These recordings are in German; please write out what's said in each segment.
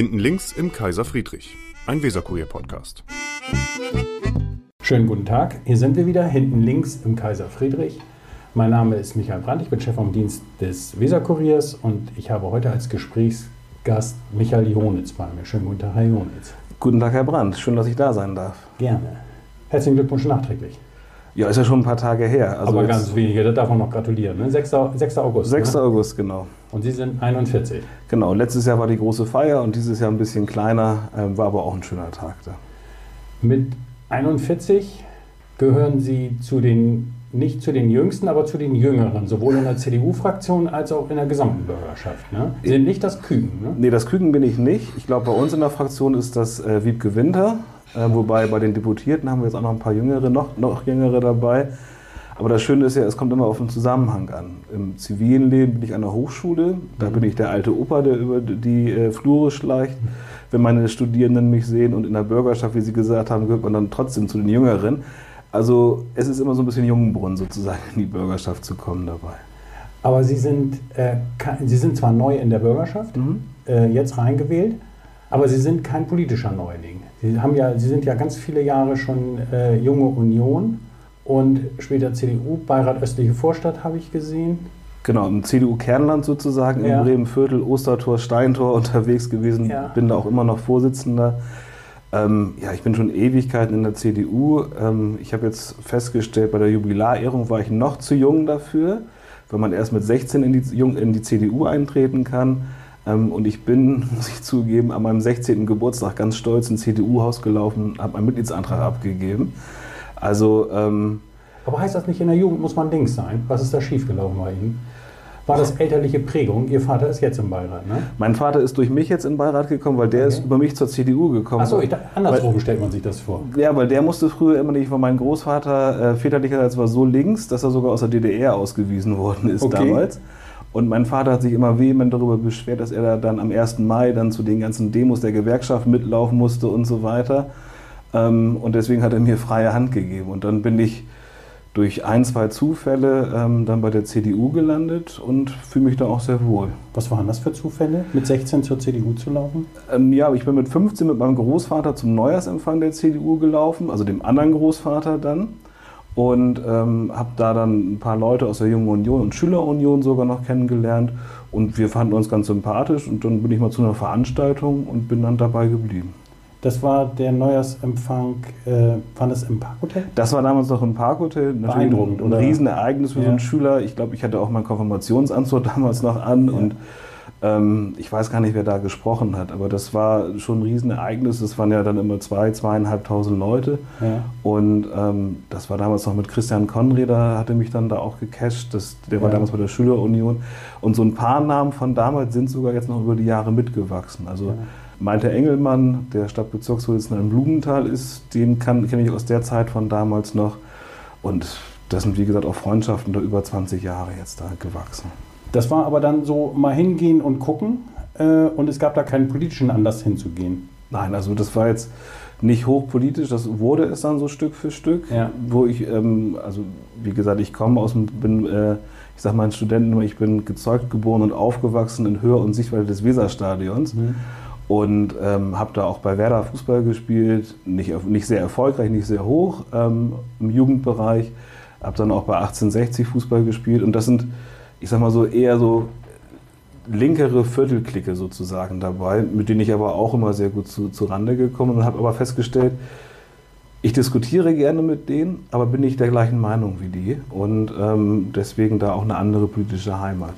Hinten links im Kaiser Friedrich, ein Weserkurier-Podcast. Schönen guten Tag, hier sind wir wieder, hinten links im Kaiser Friedrich. Mein Name ist Michael Brandt, ich bin Chef vom Dienst des Weserkuriers und ich habe heute als Gesprächsgast Michael Jonitz bei mir. Schönen guten Tag, Herr Jonitz. Guten Tag, Herr Brandt. Schön, dass ich da sein darf. Gerne. Herzlichen Glückwunsch nachträglich. Ja, ist ja schon ein paar Tage her. Also Aber ganz wenige, da darf man noch gratulieren. Ne? 6. 6. August. 6. Ne? August, genau. Und Sie sind 41. Genau, letztes Jahr war die große Feier und dieses Jahr ein bisschen kleiner, äh, war aber auch ein schöner Tag da. Mit 41 gehören Sie zu den, nicht zu den Jüngsten, aber zu den Jüngeren, sowohl in der CDU-Fraktion als auch in der gesamten Bürgerschaft. Ne? Sie sind nicht das Küken, ne? Nee, das Küken bin ich nicht. Ich glaube, bei uns in der Fraktion ist das äh, Wiebke Winter. Äh, wobei bei den Deputierten haben wir jetzt auch noch ein paar Jüngere, noch, noch Jüngere dabei. Aber das Schöne ist ja, es kommt immer auf den Zusammenhang an. Im zivilen Leben bin ich an der Hochschule, da bin ich der alte Opa, der über die äh, Flure schleicht. Wenn meine Studierenden mich sehen und in der Bürgerschaft, wie Sie gesagt haben, gehört man dann trotzdem zu den Jüngeren. Also es ist immer so ein bisschen Jungenbrunnen sozusagen in die Bürgerschaft zu kommen dabei. Aber Sie sind, äh, Sie sind zwar neu in der Bürgerschaft, mhm. äh, jetzt reingewählt, aber Sie sind kein politischer Neuling. Sie, haben ja, Sie sind ja ganz viele Jahre schon äh, junge Union und später CDU, Beirat Östliche Vorstadt habe ich gesehen. Genau, im CDU-Kernland sozusagen, ja. im Bremenviertel, Ostertor, Steintor unterwegs gewesen. Ja. Bin da auch immer noch Vorsitzender. Ähm, ja, ich bin schon Ewigkeiten in der CDU. Ähm, ich habe jetzt festgestellt, bei der Jubilarehrung war ich noch zu jung dafür, weil man erst mit 16 in die, in die CDU eintreten kann. Ähm, und ich bin, muss ich zugeben, an meinem 16. Geburtstag ganz stolz ins CDU-Haus gelaufen, habe meinen Mitgliedsantrag abgegeben. Also. Ähm, Aber heißt das nicht, in der Jugend muss man links sein? Was ist da schiefgelaufen bei Ihnen? War das elterliche Prägung? Ihr Vater ist jetzt im Beirat, ne? Mein Vater ist durch mich jetzt in den Beirat gekommen, weil der okay. ist über mich zur CDU gekommen. Achso, andersrum weil, stellt man sich das vor. Ja, weil der musste früher immer nicht, weil mein Großvater äh, väterlicherseits war so links, dass er sogar aus der DDR ausgewiesen worden ist okay. damals. Und mein Vater hat sich immer vehement darüber beschwert, dass er da dann am 1. Mai dann zu den ganzen Demos der Gewerkschaft mitlaufen musste und so weiter. Ähm, und deswegen hat er mir freie Hand gegeben. Und dann bin ich durch ein, zwei Zufälle ähm, dann bei der CDU gelandet und fühle mich da auch sehr wohl. Was waren das für Zufälle, mit 16 zur CDU zu laufen? Ähm, ja, ich bin mit 15 mit meinem Großvater zum Neujahrsempfang der CDU gelaufen, also dem anderen Großvater dann und ähm, habe da dann ein paar Leute aus der Jungen Union und Schülerunion sogar noch kennengelernt und wir fanden uns ganz sympathisch und dann bin ich mal zu einer Veranstaltung und bin dann dabei geblieben. Das war der Neujahrsempfang, äh, war das im Parkhotel? Das war damals noch im Parkhotel. Beeindruckend, ein, ein Riesenereignis für ja. so einen Schüler. Ich glaube, ich hatte auch meinen Konfirmationsanzug damals noch an ja. und ähm, ich weiß gar nicht, wer da gesprochen hat, aber das war schon ein Riesenereignis. Es waren ja dann immer zwei, zweieinhalbtausend Leute. Ja. Und ähm, das war damals noch mit Christian Konreder, hatte mich dann da auch gecasht. Das, der war damals bei der Schülerunion. Und so ein paar Namen von damals sind sogar jetzt noch über die Jahre mitgewachsen. Also. Malte Engelmann, der Stadtbezirksvorsitzende in Blumenthal ist, den kenne ich aus der Zeit von damals noch. Und das sind, wie gesagt, auch Freundschaften da über 20 Jahre jetzt da gewachsen. Das war aber dann so mal hingehen und gucken äh, und es gab da keinen politischen Anlass hinzugehen. Nein, also das war jetzt nicht hochpolitisch, das wurde es dann so Stück für Stück, ja. wo ich, ähm, also wie gesagt, ich komme aus dem, bin, äh, ich sage meinen Studenten ich bin gezeugt, geboren und aufgewachsen in Höhe und Sichtweite des Weserstadions. Mhm. Und ähm, habe da auch bei Werder Fußball gespielt, nicht, nicht sehr erfolgreich, nicht sehr hoch ähm, im Jugendbereich. Habe dann auch bei 1860 Fußball gespielt und das sind ich sag mal so, eher so linkere Viertelklicke sozusagen dabei, mit denen ich aber auch immer sehr gut zu, zu Rande gekommen und habe aber festgestellt, ich diskutiere gerne mit denen, aber bin nicht der gleichen Meinung wie die und ähm, deswegen da auch eine andere politische Heimat.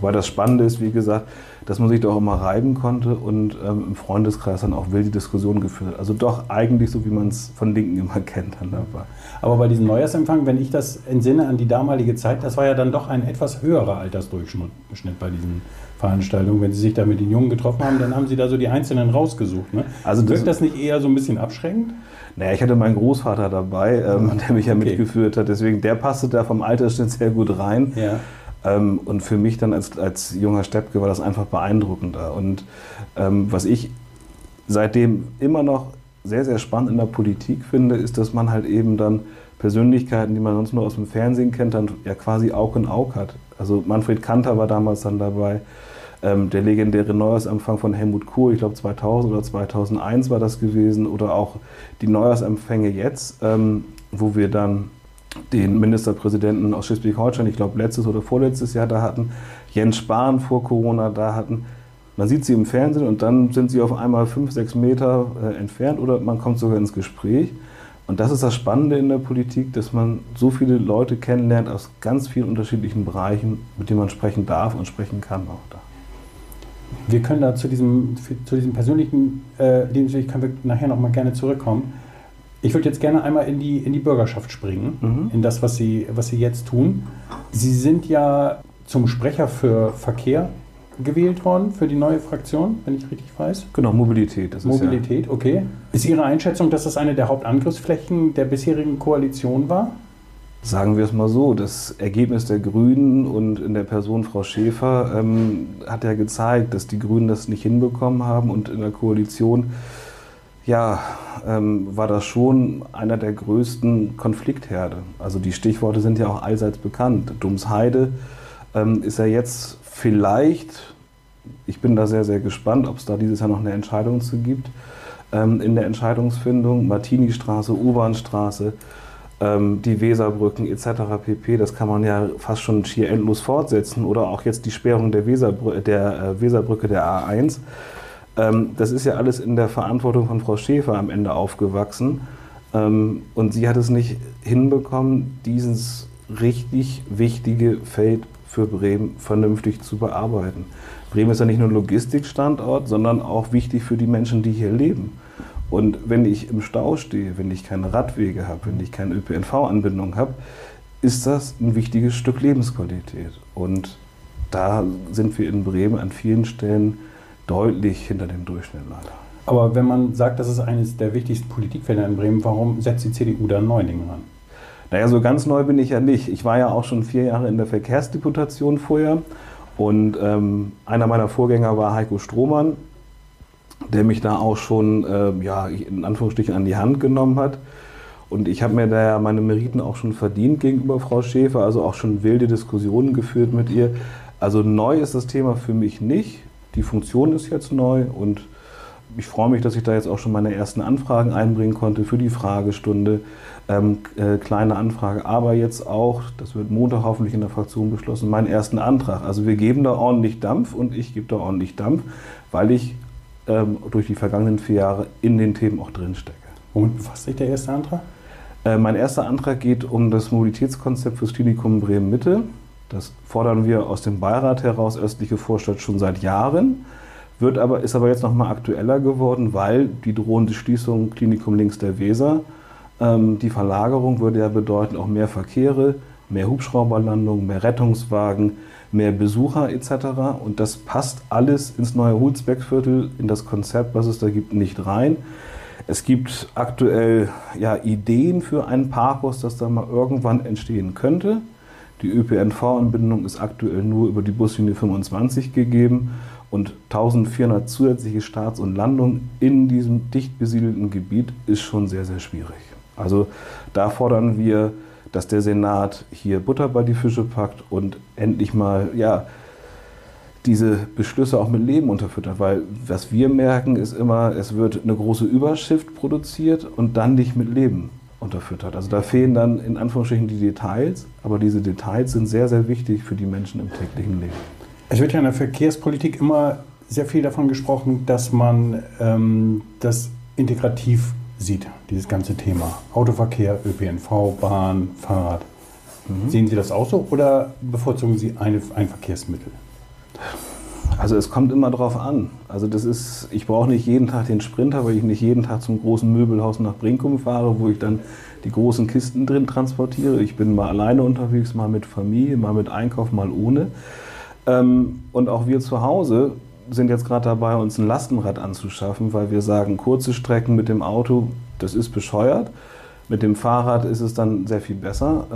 Wobei das Spannende ist, wie gesagt, dass man sich da auch immer reiben konnte und ähm, im Freundeskreis dann auch wilde Diskussionen geführt hat. Also doch eigentlich so, wie man es von Linken immer kennt dann dabei. Aber bei diesem Neujahrsempfang, wenn ich das entsinne an die damalige Zeit, das war ja dann doch ein etwas höherer Altersdurchschnitt bei diesen Veranstaltungen. Wenn Sie sich da mit den Jungen getroffen haben, dann haben Sie da so die Einzelnen rausgesucht. Ne? Also das, Wirkt das nicht eher so ein bisschen abschränkend? Naja, ich hatte meinen Großvater dabei, ähm, der mich ja okay. mitgeführt hat. Deswegen, der passte da vom Altersschnitt sehr gut rein. Ja. Ähm, und für mich dann als, als junger Steppke war das einfach beeindruckender. Und ähm, was ich seitdem immer noch sehr, sehr spannend in der Politik finde, ist, dass man halt eben dann Persönlichkeiten, die man sonst nur aus dem Fernsehen kennt, dann ja quasi Aug in Aug hat. Also Manfred Kanter war damals dann dabei, Ähm, der legendäre Neujahrsempfang von Helmut Kohl, ich glaube 2000 oder 2001 war das gewesen, oder auch die Neujahrsempfänge jetzt, ähm, wo wir dann den Ministerpräsidenten aus Schleswig-Holstein, ich glaube letztes oder vorletztes Jahr da hatten, Jens Spahn vor Corona da hatten. Man sieht sie im Fernsehen und dann sind sie auf einmal fünf, sechs Meter äh, entfernt oder man kommt sogar ins Gespräch. Und das ist das Spannende in der Politik, dass man so viele Leute kennenlernt aus ganz vielen unterschiedlichen Bereichen, mit denen man sprechen darf und sprechen kann auch da. Wir können da zu diesem, zu diesem persönlichen äh, Lebensweg können wir nachher noch mal gerne zurückkommen. Ich würde jetzt gerne einmal in die, in die Bürgerschaft springen, mhm. in das, was Sie, was Sie jetzt tun. Sie sind ja zum Sprecher für Verkehr gewählt worden für die neue Fraktion, wenn ich richtig weiß. Genau, Mobilität. Das Mobilität, ja. okay. Ist Ihre Einschätzung, dass das eine der Hauptangriffsflächen der bisherigen Koalition war? Sagen wir es mal so, das Ergebnis der Grünen und in der Person Frau Schäfer ähm, hat ja gezeigt, dass die Grünen das nicht hinbekommen haben und in der Koalition ja, ähm, war das schon einer der größten Konfliktherde. Also die Stichworte sind ja auch allseits bekannt. Dumsheide ähm, ist ja jetzt vielleicht, ich bin da sehr, sehr gespannt, ob es da dieses Jahr noch eine Entscheidung zu gibt, ähm, in der Entscheidungsfindung, Martini-Straße, U-Bahn-Straße, ähm, die Weserbrücken etc. pp. Das kann man ja fast schon schier endlos fortsetzen oder auch jetzt die Sperrung der, Weserbrü der äh, Weserbrücke der A1. Ähm, das ist ja alles in der Verantwortung von Frau Schäfer am Ende aufgewachsen. Ähm, und sie hat es nicht hinbekommen, dieses richtig wichtige Feld für Bremen vernünftig zu bearbeiten. Bremen ist ja nicht nur Logistikstandort, sondern auch wichtig für die Menschen, die hier leben. Und wenn ich im Stau stehe, wenn ich keine Radwege habe, wenn ich keine ÖPNV-Anbindung habe, ist das ein wichtiges Stück Lebensqualität. Und da sind wir in Bremen an vielen Stellen deutlich hinter dem Durchschnitt leider. Aber wenn man sagt, das ist eines der wichtigsten Politikfelder in Bremen, warum setzt die CDU da Neuningen ran? Naja, so ganz neu bin ich ja nicht. Ich war ja auch schon vier Jahre in der Verkehrsdeputation vorher. Und ähm, einer meiner Vorgänger war Heiko Strohmann, der mich da auch schon, äh, ja, in Anführungsstrichen an die Hand genommen hat. Und ich habe mir da ja meine Meriten auch schon verdient gegenüber Frau Schäfer, also auch schon wilde Diskussionen geführt mit ihr. Also neu ist das Thema für mich nicht. Die Funktion ist jetzt neu und ich freue mich, dass ich da jetzt auch schon meine ersten Anfragen einbringen konnte für die Fragestunde. Ähm, äh, kleine Anfrage, aber jetzt auch, das wird Montag hoffentlich in der Fraktion beschlossen, meinen ersten Antrag. Also wir geben da ordentlich Dampf und ich gebe da ordentlich Dampf, weil ich ähm, durch die vergangenen vier Jahre in den Themen auch drinstecke. Womit befasst sich der erste Antrag? Äh, mein erster Antrag geht um das Mobilitätskonzept fürs Klinikum Bremen-Mitte. Das fordern wir aus dem Beirat heraus, östliche Vorstadt, schon seit Jahren. Wird aber, ist aber jetzt nochmal aktueller geworden, weil die drohende Schließung Klinikum links der Weser, ähm, die Verlagerung würde ja bedeuten auch mehr Verkehre, mehr Hubschrauberlandungen, mehr Rettungswagen, mehr Besucher etc. Und das passt alles ins neue Hulsbeckviertel, in das Konzept, was es da gibt, nicht rein. Es gibt aktuell ja, Ideen für ein Parkhaus, das da mal irgendwann entstehen könnte. Die ÖPNV-Anbindung ist aktuell nur über die Buslinie 25 gegeben und 1400 zusätzliche Starts und Landungen in diesem dicht besiedelten Gebiet ist schon sehr, sehr schwierig. Also da fordern wir, dass der Senat hier Butter bei die Fische packt und endlich mal ja, diese Beschlüsse auch mit Leben unterfüttert. Weil was wir merken, ist immer, es wird eine große Überschrift produziert und dann nicht mit Leben unterfüttert. Also da fehlen dann in Anführungsstrichen die Details, aber diese Details sind sehr, sehr wichtig für die Menschen im täglichen Leben. Es wird ja in der Verkehrspolitik immer sehr viel davon gesprochen, dass man ähm, das integrativ sieht, dieses ganze Thema. Autoverkehr, ÖPNV, Bahn, Fahrrad. Mhm. Sehen Sie das auch so oder bevorzugen Sie eine, ein Verkehrsmittel? Also es kommt immer drauf an. Also das ist, ich brauche nicht jeden Tag den Sprinter, weil ich nicht jeden Tag zum großen Möbelhaus nach Brinkum fahre, wo ich dann die großen Kisten drin transportiere. Ich bin mal alleine unterwegs, mal mit Familie, mal mit Einkauf, mal ohne. Ähm, und auch wir zu Hause sind jetzt gerade dabei, uns ein Lastenrad anzuschaffen, weil wir sagen, kurze Strecken mit dem Auto, das ist bescheuert. Mit dem Fahrrad ist es dann sehr viel besser.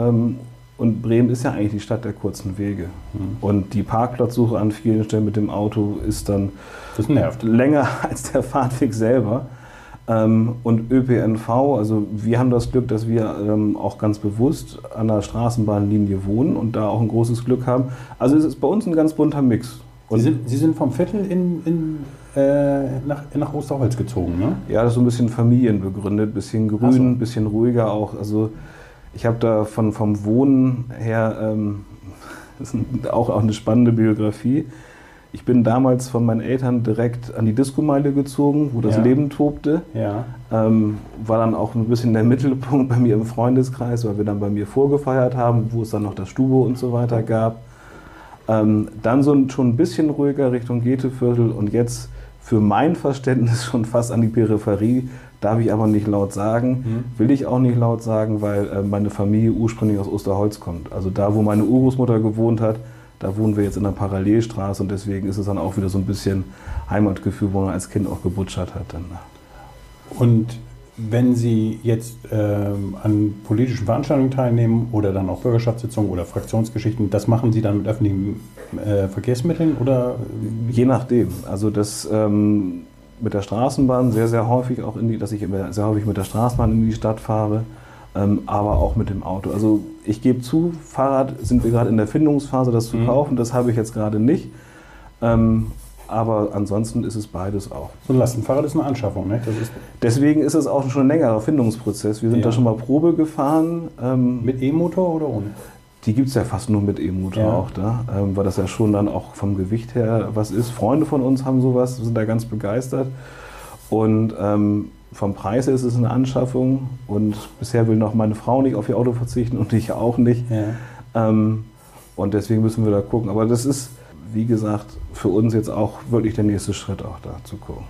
Und Bremen ist ja eigentlich die Stadt der kurzen Wege. Mhm. Und die Parkplatzsuche an vielen Stellen mit dem Auto ist dann länger als der Fahrtweg selber. Ähm, und ÖPNV, also wir haben das Glück, dass wir ähm, auch ganz bewusst an der Straßenbahnlinie wohnen und da auch ein großes Glück haben. Also es ist bei uns ein ganz bunter Mix. Sie sind, Sie sind vom Viertel in, in, äh, nach, nach Osterholz gezogen, ne? Ja, das ist so ein bisschen familienbegründet, bisschen grün, so. bisschen ruhiger auch. Also ich habe da von, vom Wohnen her ähm, auch, auch eine spannende Biografie. Ich bin damals von meinen Eltern direkt an die Diskomeile gezogen, wo das ja. Leben tobte. Ja. Ähm, war dann auch ein bisschen der Mittelpunkt bei mir im Freundeskreis, weil wir dann bei mir vorgefeiert haben, wo es dann noch das Stubo und so weiter gab. Ähm, dann so ein, schon ein bisschen ruhiger Richtung Goetheviertel und jetzt für mein Verständnis schon fast an die Peripherie. Darf ich aber nicht laut sagen, mhm. will ich auch nicht laut sagen, weil äh, meine Familie ursprünglich aus Osterholz kommt. Also da, wo meine Urgroßmutter gewohnt hat, da wohnen wir jetzt in einer Parallelstraße und deswegen ist es dann auch wieder so ein bisschen Heimatgefühl, wo man als Kind auch gebutschert hat. Dann. Und wenn Sie jetzt ähm, an politischen Veranstaltungen teilnehmen oder dann auch Bürgerschaftssitzungen oder Fraktionsgeschichten, das machen Sie dann mit öffentlichen äh, Verkehrsmitteln oder? Je nachdem. Also das ähm, mit der Straßenbahn sehr, sehr häufig auch in die, dass ich sehr häufig mit der Straßenbahn in die Stadt fahre ähm, aber auch mit dem Auto. Also ich gebe zu, Fahrrad sind wir gerade in der Findungsphase, das zu mhm. kaufen. Das habe ich jetzt gerade nicht. Ähm, aber ansonsten ist es beides auch. So ein Lastenfahrrad ist eine Anschaffung, ne? Ist Deswegen ist es auch schon ein längerer Findungsprozess. Wir sind ja. da schon mal Probe gefahren. Ähm, mit E-Motor oder ohne? Die gibt es ja fast nur mit E-Motor ja. auch da, ähm, weil das ja schon dann auch vom Gewicht her was ist. Freunde von uns haben sowas, sind da ganz begeistert. Und ähm, vom Preis her ist es eine Anschaffung und bisher will noch meine Frau nicht auf ihr Auto verzichten und ich auch nicht. Ja. Ähm, und deswegen müssen wir da gucken. Aber das ist, wie gesagt, für uns jetzt auch wirklich der nächste Schritt auch da zu gucken.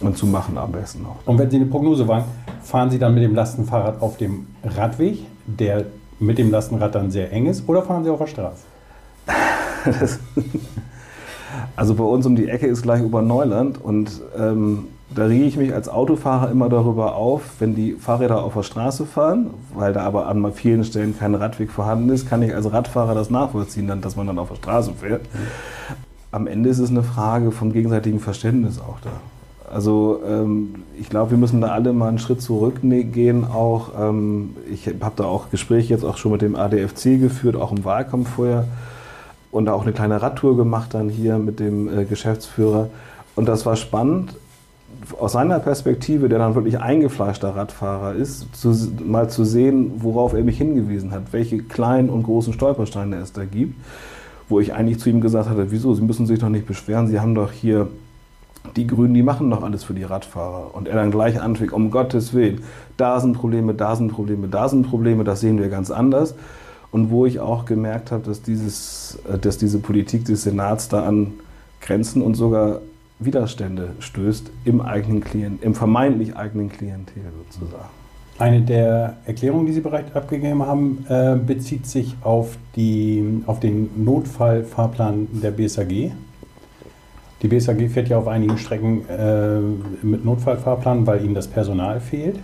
Und zu machen am besten auch. Und wenn Sie eine Prognose wagen, fahren Sie dann mit dem Lastenfahrrad auf dem Radweg, der mit dem Lastenrad dann sehr eng ist, oder fahren Sie auf der Straße? also bei uns um die Ecke ist gleich Oberneuland und ähm, da rege ich mich als Autofahrer immer darüber auf, wenn die Fahrräder auf der Straße fahren, weil da aber an vielen Stellen kein Radweg vorhanden ist, kann ich als Radfahrer das nachvollziehen, dass man dann auf der Straße fährt. Am Ende ist es eine Frage vom gegenseitigen Verständnis auch da. Also ähm, ich glaube, wir müssen da alle mal einen Schritt zurückgehen. Auch ähm, ich habe da auch Gespräche jetzt auch schon mit dem ADFC geführt, auch im Wahlkampf vorher und da auch eine kleine Radtour gemacht dann hier mit dem äh, Geschäftsführer. Und das war spannend, aus seiner Perspektive, der dann wirklich eingefleischter Radfahrer ist, zu, mal zu sehen, worauf er mich hingewiesen hat, welche kleinen und großen Stolpersteine es da gibt, wo ich eigentlich zu ihm gesagt hatte, wieso, Sie müssen sich doch nicht beschweren, Sie haben doch hier die Grünen, die machen doch alles für die Radfahrer. Und er dann gleich anfängt, um Gottes Willen, da sind Probleme, da sind Probleme, da sind Probleme, das sehen wir ganz anders. Und wo ich auch gemerkt habe, dass, dieses, äh, dass diese Politik des Senats da an Grenzen und sogar Widerstände stößt im eigenen Klient, im vermeintlich eigenen Klientel sozusagen. Eine der Erklärungen, die Sie bereits abgegeben haben, äh, bezieht sich auf, die, auf den Notfallfahrplan der BSAG. Die BSAG fährt ja auf einigen Strecken äh, mit Notfallfahrplan, weil ihnen das Personal fehlt.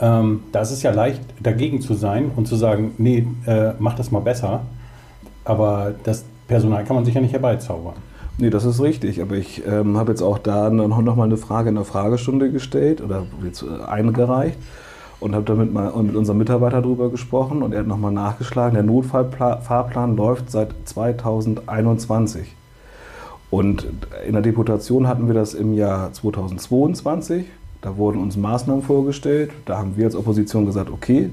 Ähm, da ist es ja leicht, dagegen zu sein und zu sagen, nee, äh, mach das mal besser. Aber das Personal kann man sich ja nicht herbeizaubern. Nee, das ist richtig. Aber ich ähm, habe jetzt auch da noch mal eine Frage in der Fragestunde gestellt oder jetzt äh, eingereicht und habe damit mal mit unserem Mitarbeiter darüber gesprochen und er hat nochmal nachgeschlagen. Der Notfallfahrplan läuft seit 2021. Und in der Deputation hatten wir das im Jahr 2022. Da wurden uns Maßnahmen vorgestellt. Da haben wir als Opposition gesagt, okay,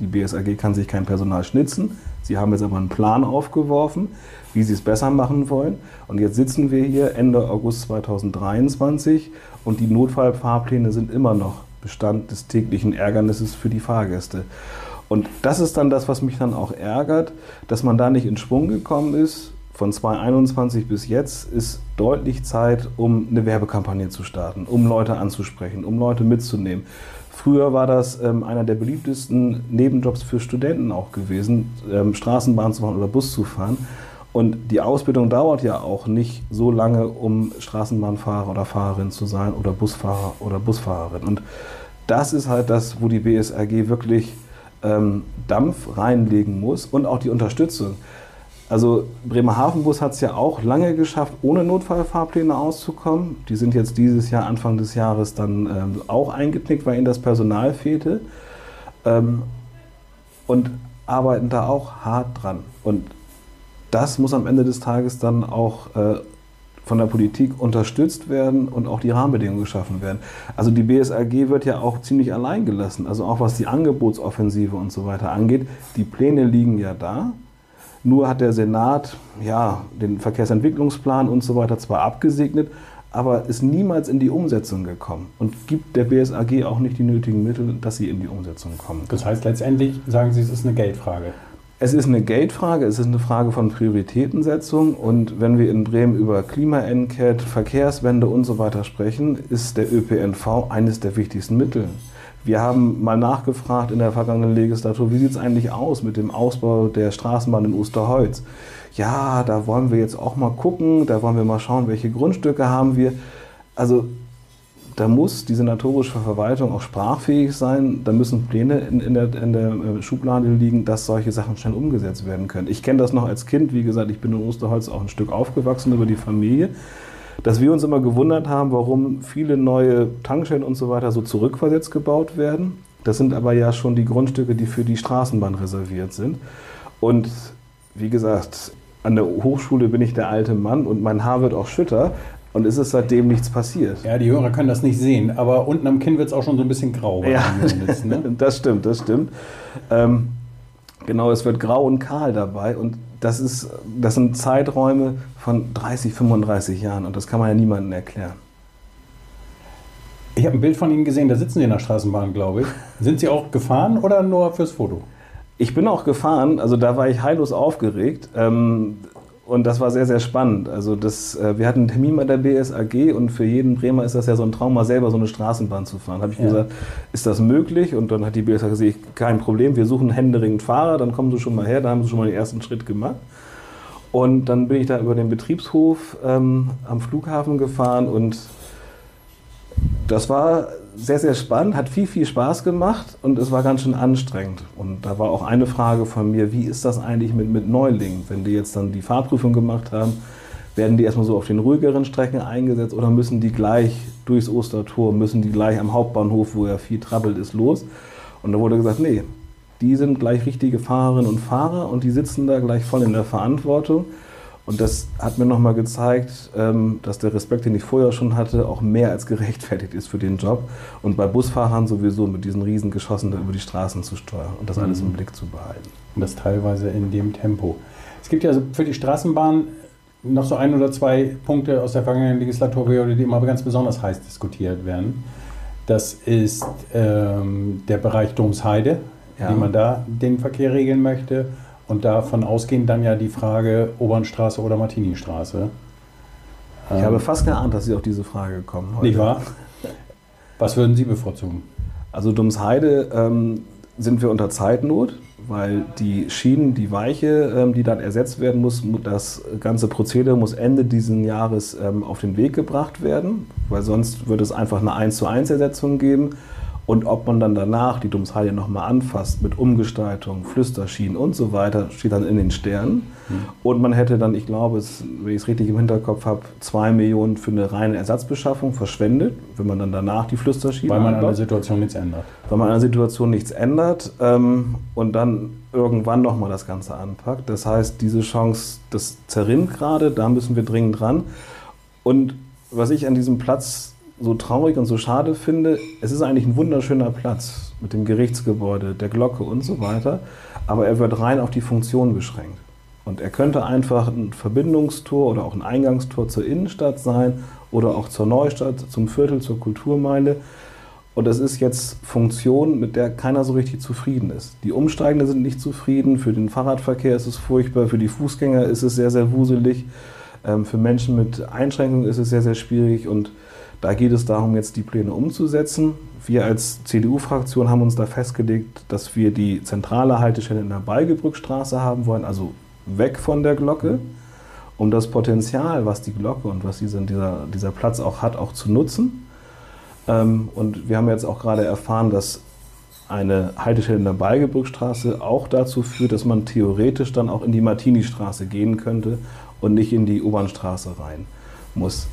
die BSAG kann sich kein Personal schnitzen. Sie haben jetzt aber einen Plan aufgeworfen, wie Sie es besser machen wollen. Und jetzt sitzen wir hier Ende August 2023 und die Notfallfahrpläne sind immer noch Bestand des täglichen Ärgernisses für die Fahrgäste. Und das ist dann das, was mich dann auch ärgert, dass man da nicht in Schwung gekommen ist. Von 2021 bis jetzt ist deutlich Zeit, um eine Werbekampagne zu starten, um Leute anzusprechen, um Leute mitzunehmen. Früher war das ähm, einer der beliebtesten Nebenjobs für Studenten auch gewesen, ähm, Straßenbahn zu fahren oder Bus zu fahren. Und die Ausbildung dauert ja auch nicht so lange, um Straßenbahnfahrer oder Fahrerin zu sein oder Busfahrer oder Busfahrerin. Und das ist halt das, wo die BSRG wirklich ähm, Dampf reinlegen muss und auch die Unterstützung. Also Bremerhaven-Bus hat es ja auch lange geschafft, ohne Notfallfahrpläne auszukommen. Die sind jetzt dieses Jahr, Anfang des Jahres, dann ähm, auch eingeknickt, weil ihnen das Personal fehlte. Ähm, und arbeiten da auch hart dran. Und das muss am Ende des Tages dann auch äh, von der Politik unterstützt werden und auch die Rahmenbedingungen geschaffen werden. Also die BSAG wird ja auch ziemlich allein gelassen, also auch was die Angebotsoffensive und so weiter angeht. Die Pläne liegen ja da. Nur hat der Senat ja, den Verkehrsentwicklungsplan und so weiter zwar abgesegnet, aber ist niemals in die Umsetzung gekommen und gibt der BSAG auch nicht die nötigen Mittel, dass sie in die Umsetzung kommen. Das heißt letztendlich, sagen Sie, es ist eine Geldfrage. Es ist eine Geldfrage, es ist eine Frage von Prioritätensetzung und wenn wir in Bremen über Klima-Enquete, Verkehrswende und so weiter sprechen, ist der ÖPNV eines der wichtigsten Mittel. Wir haben mal nachgefragt in der vergangenen Legislatur, wie sieht es eigentlich aus mit dem Ausbau der Straßenbahn in Osterholz? Ja, da wollen wir jetzt auch mal gucken, da wollen wir mal schauen, welche Grundstücke haben wir. Also da muss die senatorische Verwaltung auch sprachfähig sein. Da müssen Pläne in, in, der, in, der, äh, Schublade liegen, dass solche Sachen schnell umgesetzt werden können. Ich kenne das noch als Kind. Wie gesagt, ich bin in Osterholz auch ein Stück aufgewachsen über die Familie. Dass wir uns immer gewundert haben, warum viele neue Tankstellen und so weiter so zurückversetzt gebaut werden. Das sind aber ja schon die Grundstücke, die für die Straßenbahn reserviert sind. Und wie gesagt, an der Hochschule bin ich der alte Mann und mein Haar wird auch schütter. Und es ist seitdem nichts passiert. Ja, die Hörer können das nicht sehen, aber unten am Kinn wird es auch schon so ein bisschen grau. Ja, ne? das stimmt, das stimmt. Ähm, genau, es wird grau und kahl dabei und das, ist, das sind Zeiträume von 30, 35 Jahren und das kann man ja niemandem erklären. Ich habe ein Bild von Ihnen gesehen, da sitzen Sie in der Straßenbahn, glaube ich. Sind Sie auch gefahren oder nur fürs Foto? Ich bin auch gefahren, also da war ich heillos aufgeregt. Ähm, und das war sehr, sehr spannend. Also das, äh, wir hatten einen Termin bei der BSAG und für jeden Bremer ist das ja so ein Traum, mal selber so eine Straßenbahn zu fahren. Habe ich ja. gesagt, ist das möglich? Und dann hat die BSAG gesagt, kein Problem, wir suchen händeringend Fahrer, dann kommen Sie schon mal her, da haben Sie schon mal den ersten Schritt gemacht. Und dann bin ich da über den Betriebshof ähm, am Flughafen gefahren und das war sehr, sehr spannend, hat viel, viel Spaß gemacht und es war ganz schön anstrengend. Und da war auch eine Frage von mir, wie ist das eigentlich mit, mit Neulingen? Wenn die jetzt dann die Fahrprüfung gemacht haben, werden die erstmal so auf den ruhigeren Strecken eingesetzt oder müssen die gleich durchs Ostertor, müssen die gleich am Hauptbahnhof, wo ja viel trabbelt ist, los? Und da wurde gesagt, nee, die sind gleich richtige Fahrerinnen und Fahrer und die sitzen da gleich voll in der Verantwortung. Und das hat mir nochmal gezeigt, ähm, dass der Respekt, den ich vorher schon hatte, auch mehr als gerechtfertigt ist für den Job. Und bei Busfahrern sowieso mit diesen Riesengeschossen über die Straßen zu steuern und das alles im mhm. Blick zu behalten. Und das teilweise in dem Tempo. Es gibt ja für die Straßenbahn noch so ein oder zwei Punkte aus der vergangenen Legislaturperiode, die immer ganz besonders heiß diskutiert werden. Das ist ähm, der Bereich Domsheide, ja. wie man da den Verkehr regeln möchte und davon ausgehend dann ja die Frage Obernstraße oder Martini-Straße. Ich ähm, habe fast geahnt, dass Sie auf diese Frage kommen. Heute. Nicht wahr? Was würden Sie bevorzugen? Also Dumsheide ähm, sind wir unter Zeitnot, weil die Schienen, die Weiche, ähm, die dann ersetzt werden muss, das ganze Prozedere muss Ende dieses Jahres ähm, auf den Weg gebracht werden, weil sonst würde es einfach eine 1 zu 1 Ersetzung geben. Und ob man dann danach die Domshalie nochmal anfasst mit Umgestaltung, Flüsterschienen und so weiter, steht dann in den Sternen. Mhm. Und man hätte dann, ich glaube, es, wenn ich es richtig im Hinterkopf habe, zwei Millionen für eine reine Ersatzbeschaffung verschwendet, wenn man dann danach die Flüsterschienen Weil man an der Situation nichts ändert. Weil man an der Situation nichts ändert ähm, und dann irgendwann nochmal das Ganze anpackt. Das heißt, diese Chance, das zerrinnt gerade, da müssen wir dringend dran. Und was ich an diesem Platz so traurig und so schade finde, es ist eigentlich ein wunderschöner Platz mit dem Gerichtsgebäude, der Glocke und so weiter, aber er wird rein auf die Funktion beschränkt. Und er könnte einfach ein Verbindungstor oder auch ein Eingangstor zur Innenstadt sein oder auch zur Neustadt, zum Viertel, zur Kulturmeile. Und das ist jetzt Funktion, mit der keiner so richtig zufrieden ist. Die Umsteigenden sind nicht zufrieden, für den Fahrradverkehr ist es furchtbar, für die Fußgänger ist es sehr, sehr wuselig, ähm, für Menschen mit Einschränkungen ist es sehr, sehr schwierig und da geht es darum, jetzt die Pläne umzusetzen. Wir als CDU-Fraktion haben uns da festgelegt, dass wir die zentrale Haltestelle in der Balgebrückstraße haben wollen, also weg von der Glocke, um das Potenzial, was die Glocke und was dieser, dieser Platz auch hat, auch zu nutzen. Ähm, und wir haben jetzt auch gerade erfahren, dass eine Haltestelle in der Balgebrückstraße auch dazu führt, dass man theoretisch dann auch in die Martini-Straße gehen könnte und nicht in die U-Bahn-Straße rein muss.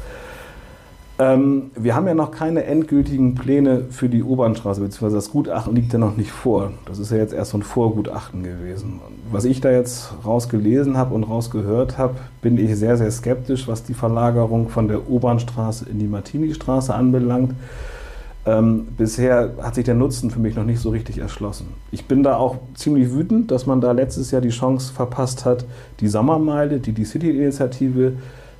Ähm, wir haben ja noch keine endgültigen Pläne für die U-Bahn-Straße, beziehungsweise das Gutachten liegt ja noch nicht vor. Das ist ja jetzt erst so ein Vorgutachten gewesen. Was ich da jetzt rausgelesen habe und rausgehört habe, bin ich sehr, sehr skeptisch, was die Verlagerung von der U-Bahn-Straße in die Martini-Straße anbelangt. Ähm, bisher hat sich der Nutzen für mich noch nicht so richtig erschlossen. Ich bin da auch ziemlich wütend, dass man da letztes Jahr die Chance verpasst hat, die Sommermeile, die die City-Initiative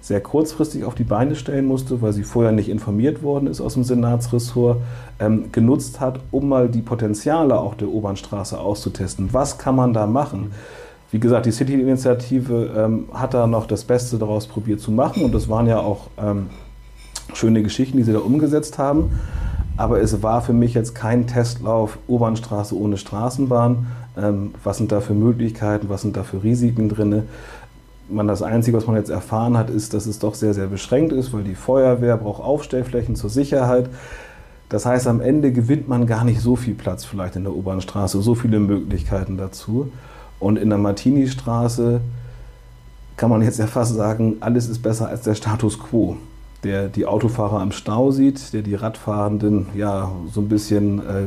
sehr kurzfristig auf die Beine stellen musste, weil sie vorher nicht informiert worden ist aus dem Senatsressort, ähm, genutzt hat, um mal die Potenziale auch der Obernstraße auszutesten. Was kann man da machen? Wie gesagt, die City-Initiative ähm, hat da noch das Beste daraus probiert zu machen und das waren ja auch ähm, schöne Geschichten, die sie da umgesetzt haben. Aber es war für mich jetzt kein Testlauf Obernstraße ohne Straßenbahn. Ähm, was sind da für Möglichkeiten, was sind da für Risiken drin? Man das Einzige, was man jetzt erfahren hat, ist, dass es doch sehr, sehr beschränkt ist, weil die Feuerwehr braucht Aufstellflächen zur Sicherheit. Das heißt, am Ende gewinnt man gar nicht so viel Platz vielleicht in der U-Bahn-Straße, so viele Möglichkeiten dazu. Und in der Martini-Straße kann man jetzt ja fast sagen, alles ist besser als der Status quo. Der die Autofahrer am Stau sieht, der die Radfahrenden ja so ein bisschen äh,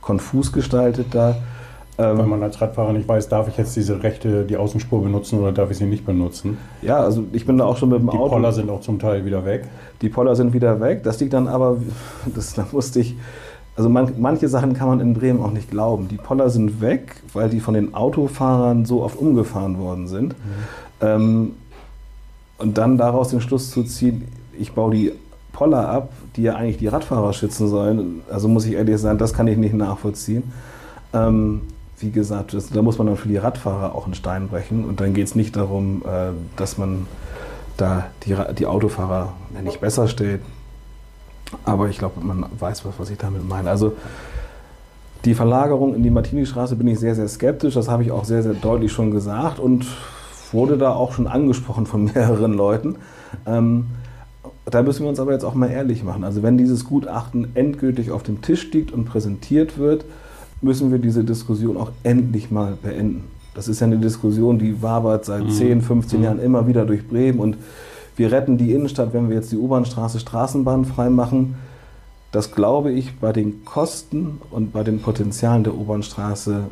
konfus gestaltet da Weil man als Radfahrer nicht weiß, darf ich jetzt diese rechte, die Außenspur benutzen oder darf ich sie nicht benutzen? Ja, also ich bin da auch schon mit dem die Auto. Die Poller sind auch zum Teil wieder weg. Die Poller sind wieder weg. Das liegt dann aber, das, da musste ich, also man, manche Sachen kann man in Bremen auch nicht glauben. Die Poller sind weg, weil die von den Autofahrern so oft umgefahren worden sind. Mhm. Ähm, und dann daraus den Schluss zu ziehen, ich baue die Poller ab, die ja eigentlich die Radfahrer schützen sollen. Also muss ich ehrlich sagen, das kann ich nicht nachvollziehen. Ähm, wie gesagt, das, da muss man dann für die Radfahrer auch einen Stein brechen. Und dann geht es nicht darum, äh, dass man da die, die Autofahrer nicht besser stellt. Aber ich glaube, man weiß, was, was ich damit meine. Also die Verlagerung in die Martini-Straße bin ich sehr, sehr skeptisch. Das habe ich auch sehr, sehr deutlich schon gesagt und wurde da auch schon angesprochen von mehreren Leuten. Ähm, da müssen wir uns aber jetzt auch mal ehrlich machen. Also wenn dieses Gutachten endgültig auf dem Tisch liegt und präsentiert wird, müssen wir diese Diskussion auch endlich mal beenden. Das ist ja eine Diskussion, die wabert seit mhm. 10, 15 mhm. Jahren immer wieder durch Bremen und wir retten die Innenstadt, wenn wir jetzt die U-Bahn-Straße Straßenbahn freimachen. Das glaube ich bei den Kosten und bei den Potenzialen der U-Bahn-Straße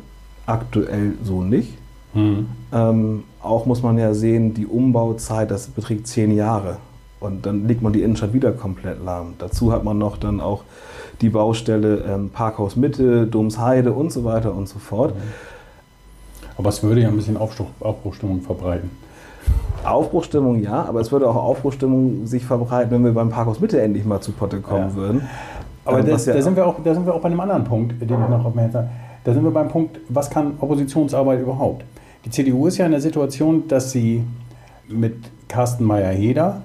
aktuell so nicht. Mhm. Ähm, auch muss man ja sehen, die Umbauzeit, das beträgt zehn Jahre. Und dann legt man die Innenstadt wieder komplett lahm. Dazu hat man noch dann auch die Baustelle ähm, Parkhaus Mitte, Domsheide und so weiter und so fort. Aber es würde ja ein bisschen Aufbruch, Aufbruchstimmung verbreiten. Aufbruchstimmung ja, aber es würde auch Aufbruchstimmung sich verbreiten, wenn wir beim Parkhaus Mitte endlich mal zu Potte kommen ja. würden. Aber das, ja da, sind wir auch, da sind wir auch bei einem anderen Punkt, den ich noch auf mir Da sind wir beim Punkt, was kann Oppositionsarbeit überhaupt? Die CDU ist ja in der Situation, dass sie mit Carsten Meyer-Heder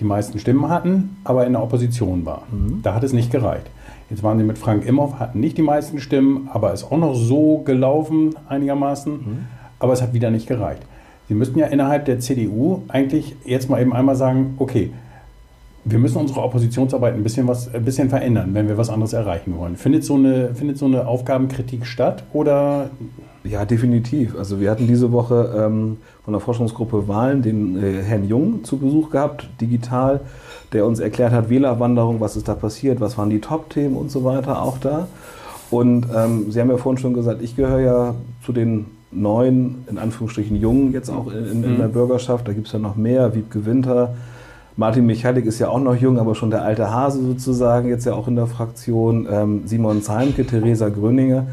die meisten Stimmen hatten, aber in der Opposition war. Mhm. Da hat es nicht gereicht. Jetzt waren sie mit Frank Imhoff, hatten nicht die meisten Stimmen, aber ist auch noch so gelaufen einigermaßen. Mhm. Aber es hat wieder nicht gereicht. Sie müssten ja innerhalb der CDU eigentlich jetzt mal eben einmal sagen, okay, wir müssen unsere Oppositionsarbeit ein bisschen, was, ein bisschen verändern, wenn wir was anderes erreichen wollen. Findet so eine, findet so eine Aufgabenkritik statt oder? Ja, definitiv. Also wir hatten diese Woche ähm, von der Forschungsgruppe Wahlen den äh, Herrn Jung zu Besuch gehabt, digital der uns erklärt hat, Wählerwanderung, was ist da passiert, was waren die Top-Themen und so weiter auch da. Und ähm, Sie haben ja vorhin schon gesagt, ich gehöre ja zu den neuen, in Anführungsstrichen Jungen jetzt auch in, in mhm. der Bürgerschaft. Da gibt es ja noch mehr, Wiebke Winter. Martin Michalik ist ja auch noch jung, aber schon der alte Hase sozusagen, jetzt ja auch in der Fraktion. Ähm, Simon Zeimke, Theresa Gröninger.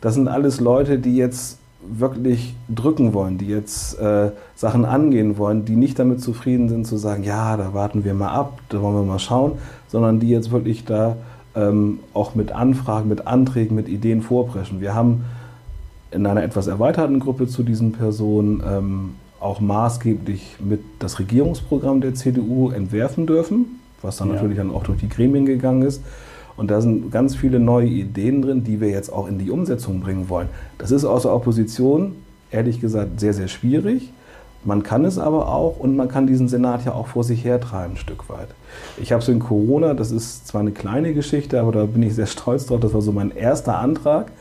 Das sind alles Leute, die jetzt wirklich drücken wollen, die jetzt äh, Sachen angehen wollen, die nicht damit zufrieden sind zu sagen, ja, da warten wir mal ab, da wollen wir mal schauen, sondern die jetzt wirklich da ähm, auch mit Anfragen, mit Anträgen, mit Ideen vorpreschen. Wir haben in einer etwas erweiterten Gruppe zu diesen Personen ähm, auch maßgeblich mit das Regierungsprogramm der CDU entwerfen dürfen, was dann ja. natürlich dann auch durch die Gremien gegangen ist. Und da sind ganz viele neue Ideen drin, die wir jetzt auch in die Umsetzung bringen wollen. Das ist aus der Opposition, ehrlich gesagt, sehr, sehr schwierig. Man kann es aber auch und man kann diesen Senat ja auch vor sich hertreiben, ein Stück weit. Ich habe es in Corona, das ist zwar eine kleine Geschichte, aber da bin ich sehr stolz drauf, das war so mein erster Antrag.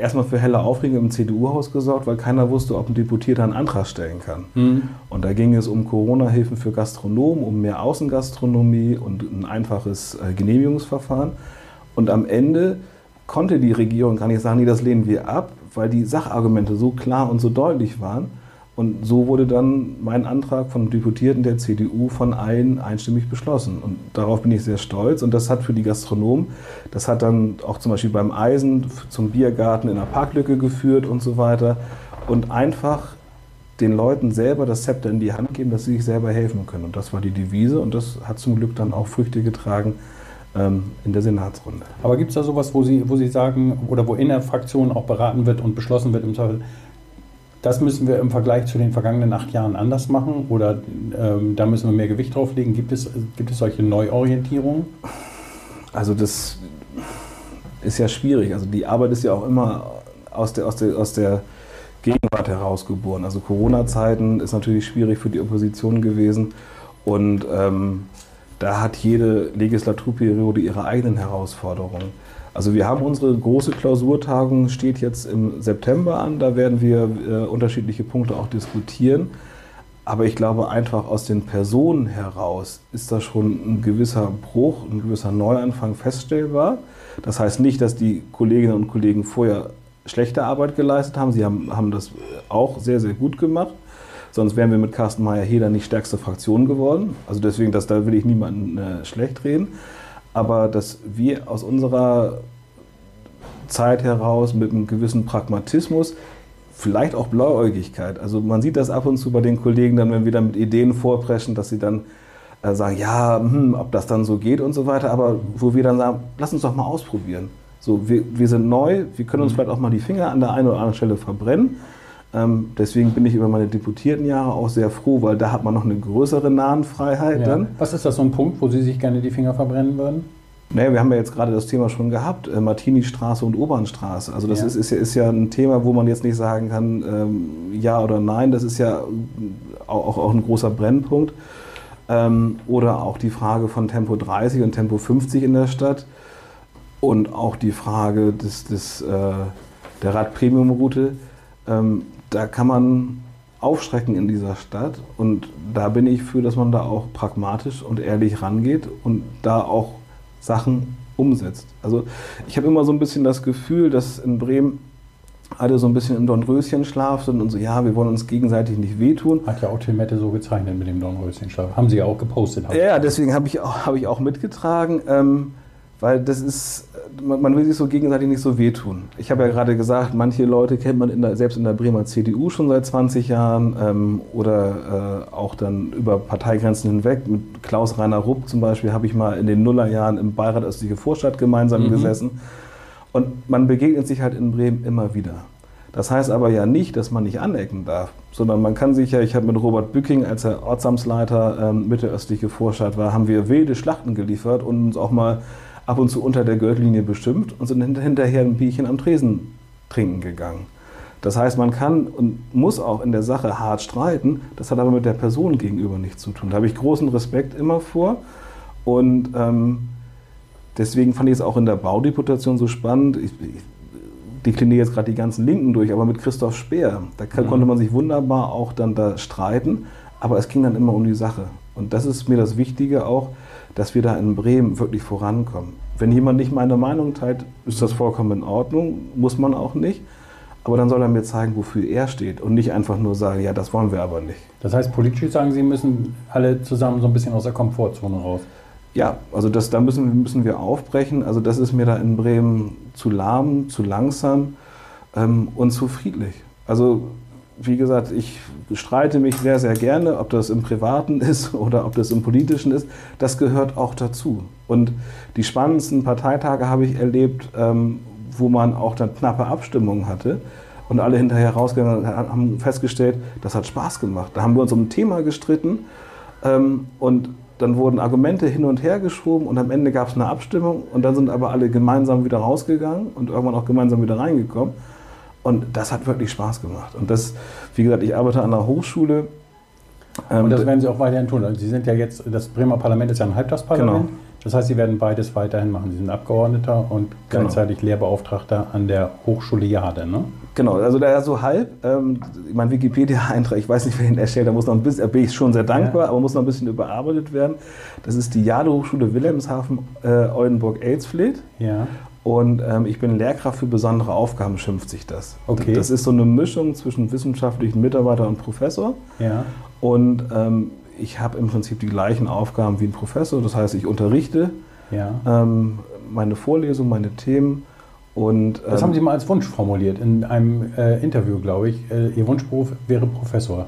Erstmal für helle Aufregung im CDU-Haus gesorgt, weil keiner wusste, ob ein Deputierter einen Antrag stellen kann. Mhm. Und da ging es um Corona-Hilfen für Gastronomen, um mehr Außengastronomie und ein einfaches äh, Genehmigungsverfahren. Und am Ende konnte die Regierung gar nicht sagen, nee, das lehnen wir ab, weil die Sachargumente so klar und so deutlich waren. Und so wurde dann mein Antrag von Deputierten der CDU von allen einstimmig beschlossen. Und darauf bin ich sehr stolz. Und das hat für die Gastronomen, das hat dann auch zum Beispiel beim Eisen zum Biergarten in der Parklücke geführt und so weiter. Und einfach den Leuten selber das Zepter in die Hand geben, dass sie sich selber helfen können. Und das war die Devise und das hat zum Glück dann auch Früchte getragen ähm, in der Senatsrunde. Aber gibt es da sowas, wo Sie, wo Sie sagen, oder wo in der Fraktion auch beraten wird und beschlossen wird im Zweifel, das müssen wir im Vergleich zu den vergangenen acht Jahren anders machen oder ähm, da müssen wir mehr Gewicht drauflegen. Gibt es, gibt es solche Neuorientierungen? Also das ist ja schwierig. Also die Arbeit ist ja auch immer aus der, aus der, aus der Gegenwart herausgeboren. Also Corona-Zeiten ist natürlich schwierig für die Opposition gewesen und ähm, da hat jede Legislaturperiode ihre eigenen Herausforderungen. Also wir haben unsere große Klausurtagung, steht jetzt im September an. Da werden wir äh, unterschiedliche Punkte auch diskutieren. Aber ich glaube einfach aus den Personen heraus ist da schon ein gewisser Bruch, ein gewisser Neuanfang feststellbar. Das heißt nicht, dass die Kolleginnen und Kollegen vorher schlechte Arbeit geleistet haben. Sie haben, haben das auch sehr, sehr gut gemacht. Sonst wären wir mit Carsten Meyer-Heder nicht stärkste Fraktion geworden. Also deswegen, das, da will ich niemanden äh, schlecht reden aber dass wir aus unserer Zeit heraus mit einem gewissen Pragmatismus, vielleicht auch Blauäugigkeit, also man sieht das ab und zu bei den Kollegen dann, wenn wir dann mit Ideen vorpreschen, dass sie dann äh, sagen, ja, hm, ob das dann so geht und so weiter, aber wo wir dann sagen, lass uns doch mal ausprobieren. So, wir, wir sind neu, wir können uns mhm. vielleicht auch mal die Finger an der einen oder anderen Stelle verbrennen ähm, deswegen bin ich über meine Deputiertenjahre auch sehr froh, weil da hat man noch eine größere Nahenfreiheit ja. dann. Was ist das so ein Punkt, wo Sie sich gerne die Finger verbrennen würden? Naja, wir haben ja jetzt gerade das Thema schon gehabt, äh, Martini-Straße und Obernstraße. Also das ja. Ist, ist, ja, ist ja ein Thema, wo man jetzt nicht sagen kann, ähm, ja oder nein. Das ist ja auch, auch ein großer Brennpunkt. Ähm, oder auch die Frage von Tempo 30 und Tempo 50 in der Stadt. Und auch die Frage des, des, äh, der Rad-Premium-Route. Ähm, da kann man aufschrecken in dieser Stadt. Und da bin ich für, dass man da auch pragmatisch und ehrlich rangeht und da auch Sachen umsetzt. Also ich habe immer so ein bisschen das Gefühl, dass in Bremen alle so ein bisschen im Dornröschenschlaf sind und so, ja, wir wollen uns gegenseitig nicht wehtun. Hat ja auch Tim Mette so gezeichnet mit dem Dornröschenschlaf. Haben Sie ja auch gepostet. Ja, deswegen habe ich, auch, hab ich auch mitgetragen. Ähm, weil das ist, man, man, will sich so gegenseitig nicht so wehtun. Ich habe ja gerade gesagt, manche Leute kennt man in der, selbst in der Bremer CDU schon seit 20 Jahren ähm, oder äh, auch dann über Parteigrenzen hinweg. Mit Klaus-Rainer Rupp zum Beispiel habe ich mal in den Nullerjahren im Beirat Östliche Vorstadt gemeinsam mhm. gesessen. Und man begegnet sich halt in Bremen immer wieder. Das heißt aber ja nicht, dass man nicht anecken darf, sondern man kann sich ja, ich habe mit Robert Bücking, als er Ortsamtsleiter ähm, Mitte Östliche Vorstadt war, haben wir wilde Schlachten geliefert und uns auch mal ab und zu unter der Gürtellinie bestimmt und sind hinterher ein Bierchen am Tresen trinken gegangen. Das heißt, man kann und muss auch in der Sache hart streiten, das hat aber mit der Person gegenüber nichts zu tun. Da habe ich großen Respekt immer vor und ähm, deswegen fand ich es auch in der Baudeputation so spannend. Ich, ich dekliniere jetzt gerade die ganzen Linken durch, aber mit Christoph Speer, da kann, mhm. konnte man sich wunderbar auch dann da streiten, aber es ging dann immer um die Sache. Und das ist mir das Wichtige auch, dass wir da in Bremen wirklich vorankommen. Wenn jemand nicht meine Meinung teilt, ist das vollkommen in Ordnung, muss man auch nicht. Aber dann soll er mir zeigen, wofür er steht und nicht einfach nur sagen, ja, das wollen wir aber nicht. Das heißt, politisch sagen Sie, müssen alle zusammen so ein bisschen aus der Komfortzone raus. Ja, also das, da müssen, müssen wir aufbrechen. Also das ist mir da in Bremen zu lahm, zu langsam ähm, und zu friedlich. Also wie gesagt, ich streite mich sehr, sehr gerne, ob das im Privaten ist oder ob das im Politischen ist. Das gehört auch dazu. Und die spannendsten Parteitage habe ich erlebt, ähm, wo man auch dann knappe Abstimmungen hatte. Und alle hinterher rausgegangen haben festgestellt, das hat Spaß gemacht. Da haben wir uns um ein Thema gestritten ähm, und dann wurden Argumente hin und her geschoben und am Ende gab es eine Abstimmung und dann sind aber alle gemeinsam wieder rausgegangen und irgendwann auch gemeinsam wieder reingekommen. Und das hat wirklich Spaß gemacht. Und das, wie gesagt, ich arbeite an der Hochschule. Ähm, und das werden Sie auch weiterhin tun. Also Sie sind ja jetzt, das Bremer Parlament ist ja ein Halbtagsparlament. Genau. Das heißt, Sie werden beides weiterhin machen. Sie sind Abgeordneter und genau. gleichzeitig Lehrbeauftragter an der Hochschule Jade, ne? Genau, also da so halb. Ähm, mein Wikipedia-Eintrag, ich weiß nicht, wer ihn erstellt, da muss noch ein bisschen, da bin ich schon sehr dankbar, ja. aber muss noch ein bisschen überarbeitet werden. Das ist die Jade Hochschule Wilhelmshaven äh, Oldenburg-Elsfleth. Ja. Und ähm, ich bin Lehrkraft für besondere Aufgaben, schimpft sich das. Okay. Das ist so eine Mischung zwischen wissenschaftlichen Mitarbeiter und Professor. Ja. Und ähm, ich habe im Prinzip die gleichen Aufgaben wie ein Professor. Das heißt, ich unterrichte ja. ähm, meine Vorlesung, meine Themen. Und, das haben ähm, Sie mal als Wunsch formuliert in einem äh, Interview, glaube ich. Äh, Ihr Wunschberuf wäre Professor.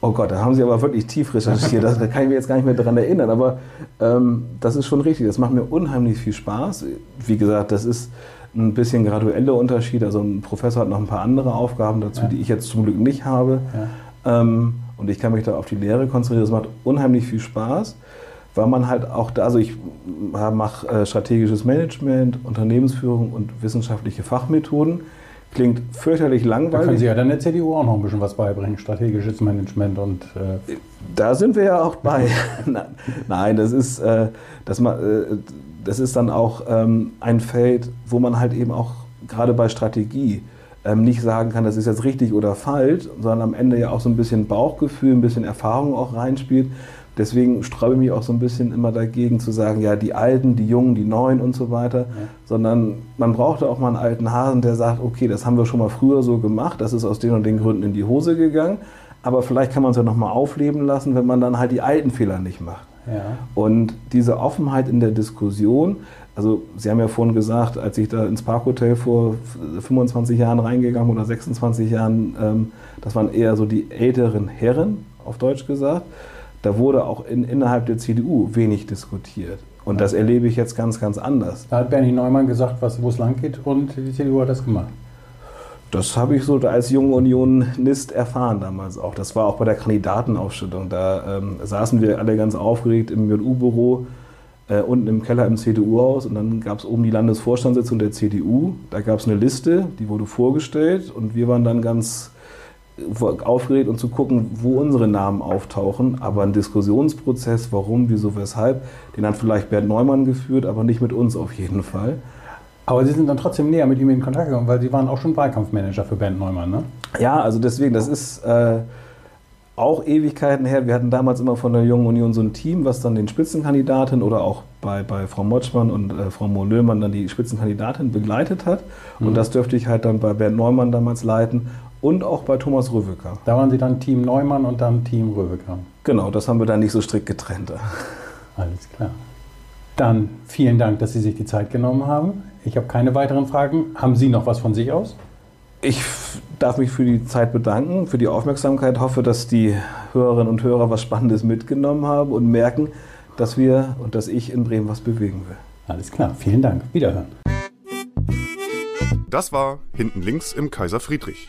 Oh Gott, da haben Sie aber wirklich tief recherchiert. da kann ich mich jetzt gar nicht mehr daran erinnern. Aber ähm, das ist schon richtig. Das macht mir unheimlich viel Spaß. Wie gesagt, das ist ein bisschen gradueller Unterschied. Also ein Professor hat noch ein paar andere Aufgaben dazu, ja. die ich jetzt zum Glück nicht habe. Ja. Ähm, und ich kann mich da auf die Lehre konzentrieren. Das macht unheimlich viel Spaß, weil man halt auch da, also ich mache äh, strategisches Management, Unternehmensführung und wissenschaftliche Fachmethoden. Klingt fürchterlich langweilig. Da können Sie ja dann der CDU auch noch ein bisschen was beibringen, strategisches Management und. Äh da sind wir ja auch bei. Nein, das ist, äh, das, äh, das ist dann auch ähm, ein Feld, wo man halt eben auch gerade bei Strategie ähm, nicht sagen kann, das ist jetzt richtig oder falsch, sondern am Ende ja auch so ein bisschen Bauchgefühl, ein bisschen Erfahrung auch reinspielt. Deswegen sträube ich mich auch so ein bisschen immer dagegen zu sagen, ja, die Alten, die Jungen, die Neuen und so weiter, ja. sondern man brauchte auch mal einen alten Hasen, der sagt, okay, das haben wir schon mal früher so gemacht, das ist aus den und den Gründen in die Hose gegangen, aber vielleicht kann man es ja nochmal aufleben lassen, wenn man dann halt die alten Fehler nicht macht. Ja. Und diese Offenheit in der Diskussion, also Sie haben ja vorhin gesagt, als ich da ins Parkhotel vor 25 Jahren reingegangen oder 26 Jahren, ähm, das waren eher so die älteren Herren, auf Deutsch gesagt, da wurde auch in, innerhalb der CDU wenig diskutiert. Und das erlebe ich jetzt ganz, ganz anders. Da hat Bernie Neumann gesagt, wo es lang geht und die CDU hat das gemacht. Das habe ich so als junge Unionist erfahren damals auch. Das war auch bei der Kandidatenaufstellung. Da ähm, saßen wir alle ganz aufgeregt im JU-Büro äh, unten im Keller im CDU-Haus und dann gab es oben die Landesvorstandssitzung der CDU. Da gab es eine Liste, die wurde vorgestellt und wir waren dann ganz aufgeregt und zu gucken, wo unsere Namen auftauchen. Aber ein Diskussionsprozess, warum, wieso, weshalb, den hat vielleicht Bernd Neumann geführt, aber nicht mit uns auf jeden Fall. Aber Sie sind dann trotzdem näher mit ihm in Kontakt gekommen, weil Sie waren auch schon Wahlkampfmanager für Bernd Neumann, ne? Ja, also deswegen, das ist... Äh, auch Ewigkeiten her. Wir hatten damals immer von der Jungen Union so ein Team, was dann den Spitzenkandidaten oder auch bei, bei Frau Motschmann und äh, Frau Mohlöhmann dann die Spitzenkandidatin begleitet hat. Mhm. Und das dürfte ich halt dann bei Bernd Neumann damals leiten und auch bei Thomas Röweker. Da waren Sie dann Team Neumann und dann Team Röweker. Genau, das haben wir dann nicht so strikt getrennt. Alles klar. Dann vielen Dank, dass Sie sich die Zeit genommen haben. Ich habe keine weiteren Fragen. Haben Sie noch was von sich aus? Ich darf mich für die Zeit bedanken, für die Aufmerksamkeit. Hoffe, dass die Hörerinnen und Hörer was Spannendes mitgenommen haben und merken, dass wir und dass ich in Bremen was bewegen will. Alles klar, vielen Dank. Wiederhören. Das war Hinten links im Kaiser Friedrich,